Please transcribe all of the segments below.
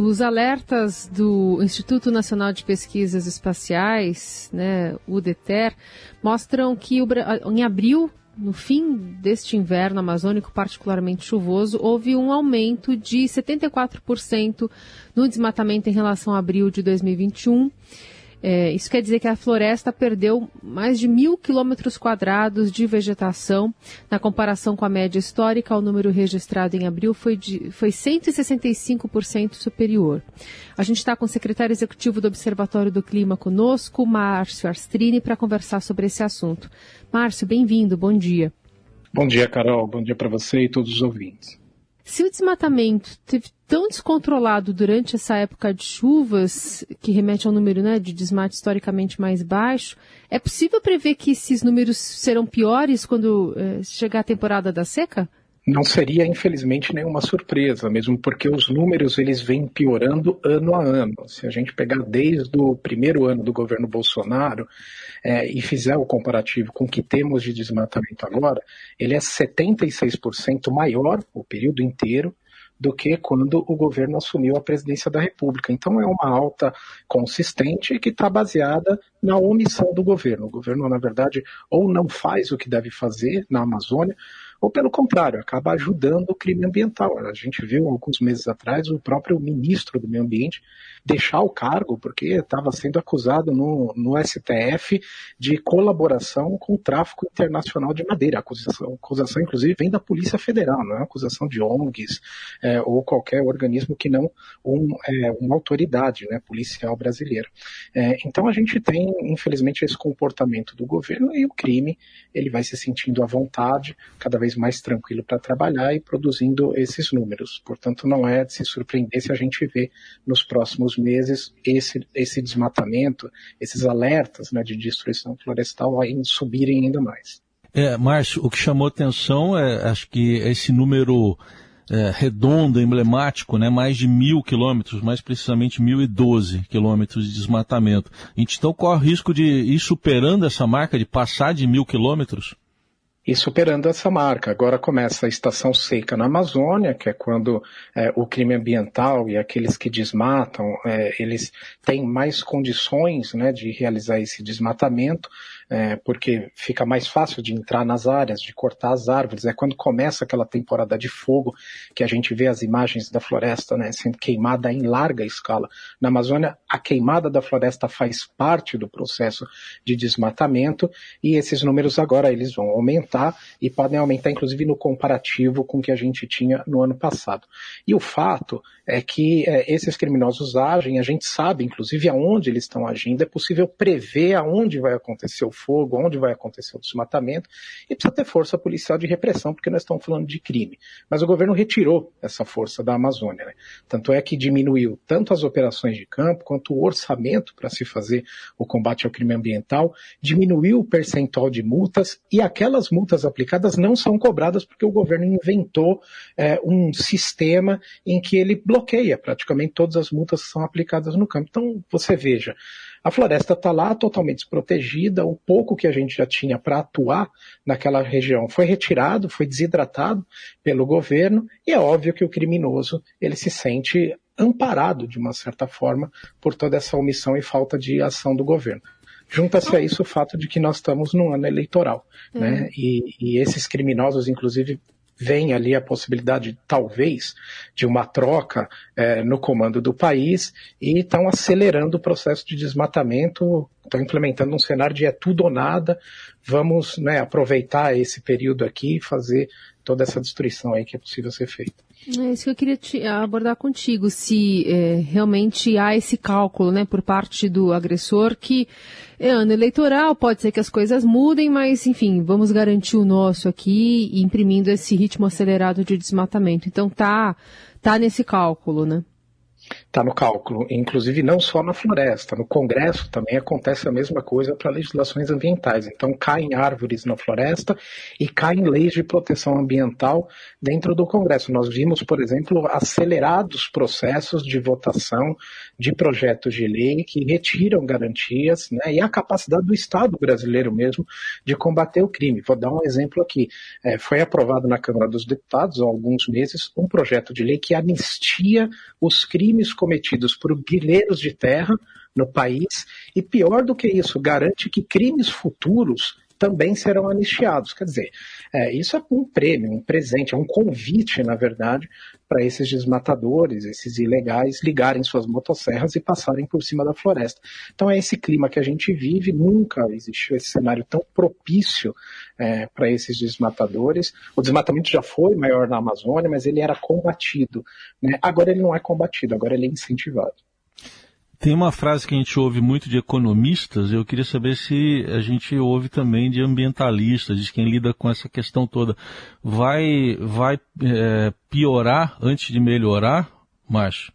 os alertas do Instituto Nacional de Pesquisas Espaciais, né, o DETER, mostram que em abril no fim deste inverno amazônico particularmente chuvoso, houve um aumento de 74% no desmatamento em relação a abril de 2021. É, isso quer dizer que a floresta perdeu mais de mil quilômetros quadrados de vegetação. Na comparação com a média histórica, o número registrado em abril foi, de, foi 165% superior. A gente está com o secretário executivo do Observatório do Clima conosco, Márcio Arstrini, para conversar sobre esse assunto. Márcio, bem-vindo, bom dia. Bom dia, Carol. Bom dia para você e todos os ouvintes. Se o desmatamento teve tão descontrolado durante essa época de chuvas, que remete ao número né, de desmate historicamente mais baixo, é possível prever que esses números serão piores quando eh, chegar a temporada da seca? Não seria, infelizmente, nenhuma surpresa, mesmo porque os números eles vêm piorando ano a ano. Se a gente pegar desde o primeiro ano do governo Bolsonaro é, e fizer o comparativo com o que temos de desmatamento agora, ele é 76% maior o período inteiro do que quando o governo assumiu a presidência da República. Então é uma alta consistente que está baseada na omissão do governo. O governo, na verdade, ou não faz o que deve fazer na Amazônia, ou pelo contrário, acaba ajudando o crime ambiental. A gente viu alguns meses atrás o próprio ministro do Meio Ambiente deixar o cargo porque estava sendo acusado no, no STF de colaboração com o tráfico internacional de madeira. A acusação, acusação inclusive, vem da Polícia Federal, não é acusação de ONGs é, ou qualquer organismo que não um, é, uma autoridade né, policial brasileira. É, então a gente tem, infelizmente, esse comportamento do governo e o crime ele vai se sentindo à vontade, cada vez mais tranquilo para trabalhar e produzindo esses números. Portanto, não é de se surpreender se a gente vê nos próximos meses esse, esse desmatamento, esses alertas né, de destruição florestal aí subirem ainda mais. É, Márcio, o que chamou atenção é, acho que esse número é, redondo, emblemático, né, mais de mil quilômetros, mais precisamente mil e doze quilômetros de desmatamento. A gente então corre o risco de ir superando essa marca, de passar de mil quilômetros? E superando essa marca. Agora começa a estação seca na Amazônia, que é quando é, o crime ambiental e aqueles que desmatam, é, eles têm mais condições né, de realizar esse desmatamento, é, porque fica mais fácil de entrar nas áreas, de cortar as árvores. É quando começa aquela temporada de fogo que a gente vê as imagens da floresta né, sendo queimada em larga escala. Na Amazônia, a queimada da floresta faz parte do processo de desmatamento e esses números agora eles vão aumentar e podem aumentar inclusive no comparativo com o que a gente tinha no ano passado. E o fato é que é, esses criminosos agem, a gente sabe inclusive aonde eles estão agindo, é possível prever aonde vai acontecer o fogo, onde vai acontecer o desmatamento, e precisa ter força policial de repressão, porque nós estamos falando de crime. Mas o governo retirou essa força da Amazônia. Né? Tanto é que diminuiu tanto as operações de campo, quanto o orçamento para se fazer o combate ao crime ambiental, diminuiu o percentual de multas, e aquelas multas aplicadas não são cobradas porque o governo inventou é, um sistema em que ele bloqueia praticamente todas as multas que são aplicadas no campo. Então, você veja, a floresta está lá totalmente desprotegida, o pouco que a gente já tinha para atuar naquela região foi retirado, foi desidratado pelo governo, e é óbvio que o criminoso ele se sente amparado de uma certa forma por toda essa omissão e falta de ação do governo. Junta-se a isso o fato de que nós estamos num ano eleitoral, né? uhum. né? E, e esses criminosos, inclusive, vem ali a possibilidade, talvez, de uma troca é, no comando do país e estão acelerando o processo de desmatamento, estão implementando um cenário de é tudo ou nada, vamos né, aproveitar esse período aqui e fazer toda essa destruição aí que é possível ser feita. É isso que eu queria te, abordar contigo, se é, realmente há esse cálculo né, por parte do agressor que é ano eleitoral, pode ser que as coisas mudem, mas enfim, vamos garantir o nosso aqui, imprimindo esse ritmo acelerado de desmatamento. Então tá, tá nesse cálculo, né? Está no cálculo, inclusive não só na floresta, no Congresso também acontece a mesma coisa para legislações ambientais. Então caem árvores na floresta e caem leis de proteção ambiental dentro do Congresso. Nós vimos, por exemplo, acelerados processos de votação de projetos de lei que retiram garantias né, e a capacidade do Estado brasileiro mesmo de combater o crime. Vou dar um exemplo aqui. É, foi aprovado na Câmara dos Deputados há alguns meses um projeto de lei que anistia os crimes cometidos por guerreiros de terra no país e, pior do que isso, garante que crimes futuros também serão anistiados. Quer dizer, é, isso é um prêmio, um presente, é um convite, na verdade, para esses desmatadores, esses ilegais, ligarem suas motosserras e passarem por cima da floresta. Então é esse clima que a gente vive, nunca existiu esse cenário tão propício é, para esses desmatadores. O desmatamento já foi maior na Amazônia, mas ele era combatido. Né? Agora ele não é combatido, agora ele é incentivado. Tem uma frase que a gente ouve muito de economistas, eu queria saber se a gente ouve também de ambientalistas, de quem lida com essa questão toda. Vai, vai é, piorar antes de melhorar, Márcio?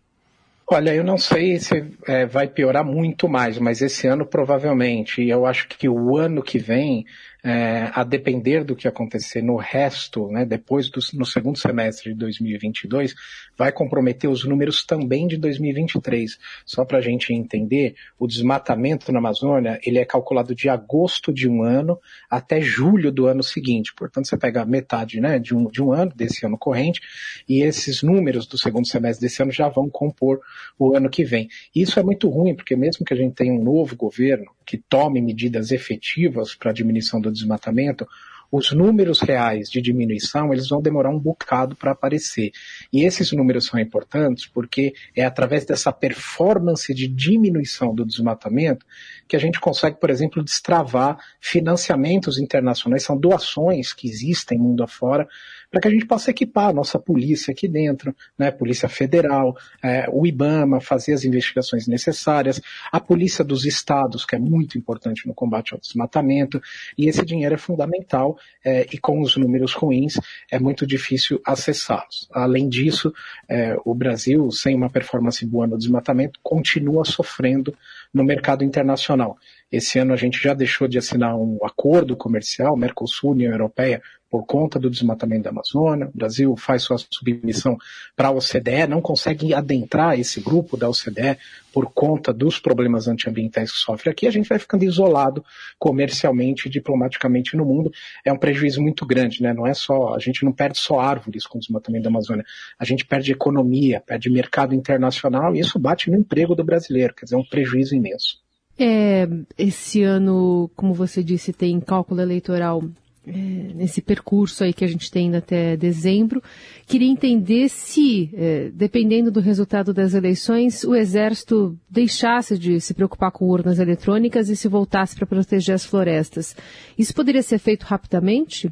Olha, eu não sei se é, vai piorar muito mais, mas esse ano provavelmente. E eu acho que o ano que vem é, a depender do que acontecer no resto, né, depois do, no segundo semestre de 2022, vai comprometer os números também de 2023. Só para a gente entender, o desmatamento na Amazônia, ele é calculado de agosto de um ano até julho do ano seguinte. Portanto, você pega metade né, de, um, de um ano, desse ano corrente, e esses números do segundo semestre desse ano já vão compor o ano que vem. Isso é muito ruim, porque mesmo que a gente tenha um novo governo que tome medidas efetivas para a diminuição do desmatamento, os números reais de diminuição eles vão demorar um bocado para aparecer. E esses números são importantes porque é através dessa performance de diminuição do desmatamento que a gente consegue, por exemplo, destravar financiamentos internacionais, são doações que existem mundo afora para que a gente possa equipar a nossa polícia aqui dentro, né, Polícia Federal, é, o IBAMA, fazer as investigações necessárias, a Polícia dos Estados, que é muito importante no combate ao desmatamento, e esse dinheiro é fundamental é, e com os números ruins é muito difícil acessá-los. Além disso, é, o Brasil, sem uma performance boa no desmatamento, continua sofrendo no mercado internacional. Esse ano a gente já deixou de assinar um acordo comercial, Mercosul, União Europeia, por conta do desmatamento da Amazônia. O Brasil faz sua submissão para a OCDE, não consegue adentrar esse grupo da OCDE por conta dos problemas antiambientais que sofre aqui. A gente vai ficando isolado comercialmente e diplomaticamente no mundo. É um prejuízo muito grande, né? Não é só, a gente não perde só árvores com o desmatamento da Amazônia. A gente perde economia, perde mercado internacional e isso bate no emprego do brasileiro. Quer dizer, é um prejuízo imenso. É, esse ano, como você disse, tem cálculo eleitoral nesse percurso aí que a gente tem até dezembro. Queria entender se, é, dependendo do resultado das eleições, o Exército deixasse de se preocupar com urnas eletrônicas e se voltasse para proteger as florestas. Isso poderia ser feito rapidamente?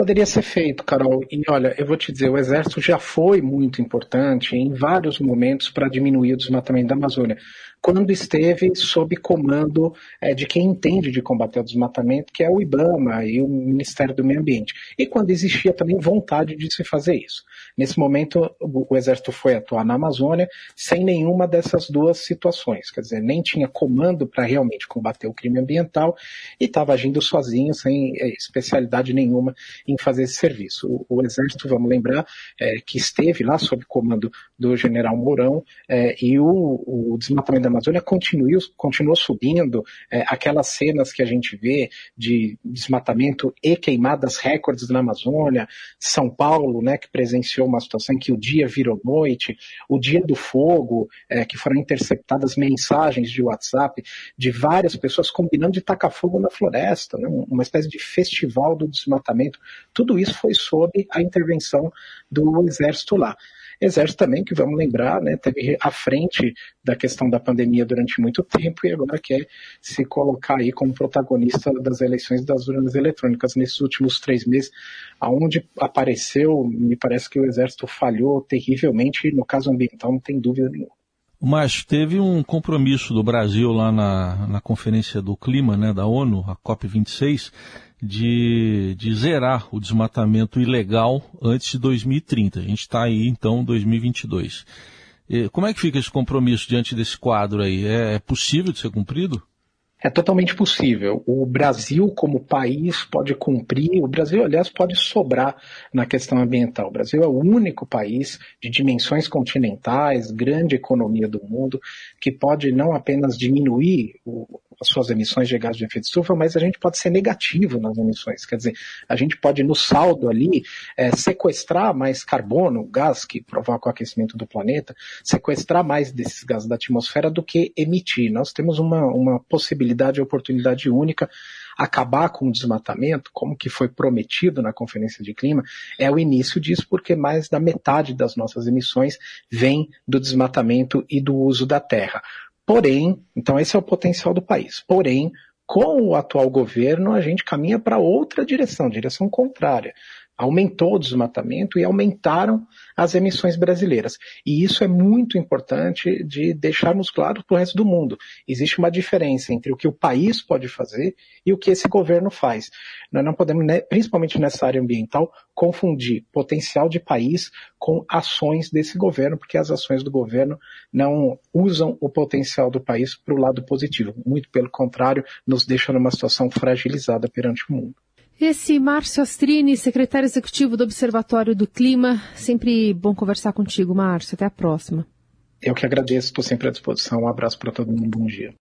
Poderia ser feito, Carol. E olha, eu vou te dizer, o Exército já foi muito importante em vários momentos para diminuir o desmatamento da Amazônia quando esteve sob comando é, de quem entende de combater o desmatamento, que é o IBAMA e o Ministério do Meio Ambiente. E quando existia também vontade de se fazer isso. Nesse momento, o, o Exército foi atuar na Amazônia sem nenhuma dessas duas situações. Quer dizer, nem tinha comando para realmente combater o crime ambiental e estava agindo sozinho, sem é, especialidade nenhuma em fazer esse serviço. O, o Exército, vamos lembrar, é, que esteve lá sob comando do general Mourão é, e o, o desmatamento da Amazônia continuou, continuou subindo, é, aquelas cenas que a gente vê de desmatamento e queimadas recordes na Amazônia, São Paulo, né, que presenciou uma situação em que o dia virou noite, o dia do fogo, é, que foram interceptadas mensagens de WhatsApp de várias pessoas combinando de tacar fogo na floresta, né, uma espécie de festival do desmatamento. Tudo isso foi sob a intervenção do exército lá. Exército também, que vamos lembrar, né, teve à frente da questão da pandemia durante muito tempo e agora quer se colocar aí como protagonista das eleições das urnas eletrônicas nesses últimos três meses, aonde apareceu, me parece que o Exército falhou terrivelmente no caso ambiental não tem dúvida nenhuma. Mas teve um compromisso do Brasil lá na, na Conferência do Clima né, da ONU, a COP26, de, de zerar o desmatamento ilegal antes de 2030. A gente está aí, então, 2022. E como é que fica esse compromisso diante desse quadro aí? É, é possível de ser cumprido? É totalmente possível. O Brasil, como país, pode cumprir. O Brasil, aliás, pode sobrar na questão ambiental. O Brasil é o único país de dimensões continentais, grande economia do mundo, que pode não apenas diminuir o, as suas emissões de gás de efeito estufa, mas a gente pode ser negativo nas emissões. Quer dizer, a gente pode, no saldo ali, é, sequestrar mais carbono, gás que provoca o aquecimento do planeta, sequestrar mais desses gases da atmosfera do que emitir. Nós temos uma, uma possibilidade, oportunidade única acabar com o desmatamento, como que foi prometido na Conferência de Clima, é o início disso, porque mais da metade das nossas emissões vem do desmatamento e do uso da terra. Porém, então esse é o potencial do país. Porém, com o atual governo, a gente caminha para outra direção, direção contrária aumentou o desmatamento e aumentaram as emissões brasileiras. E isso é muito importante de deixarmos claro para o resto do mundo. Existe uma diferença entre o que o país pode fazer e o que esse governo faz. Nós não podemos, né, principalmente nessa área ambiental, confundir potencial de país com ações desse governo, porque as ações do governo não usam o potencial do país para o lado positivo. Muito pelo contrário, nos deixa numa situação fragilizada perante o mundo. Esse Márcio Astrini, secretário executivo do Observatório do Clima. Sempre bom conversar contigo, Márcio. Até a próxima. Eu que agradeço, estou sempre à disposição. Um abraço para todo mundo, bom dia.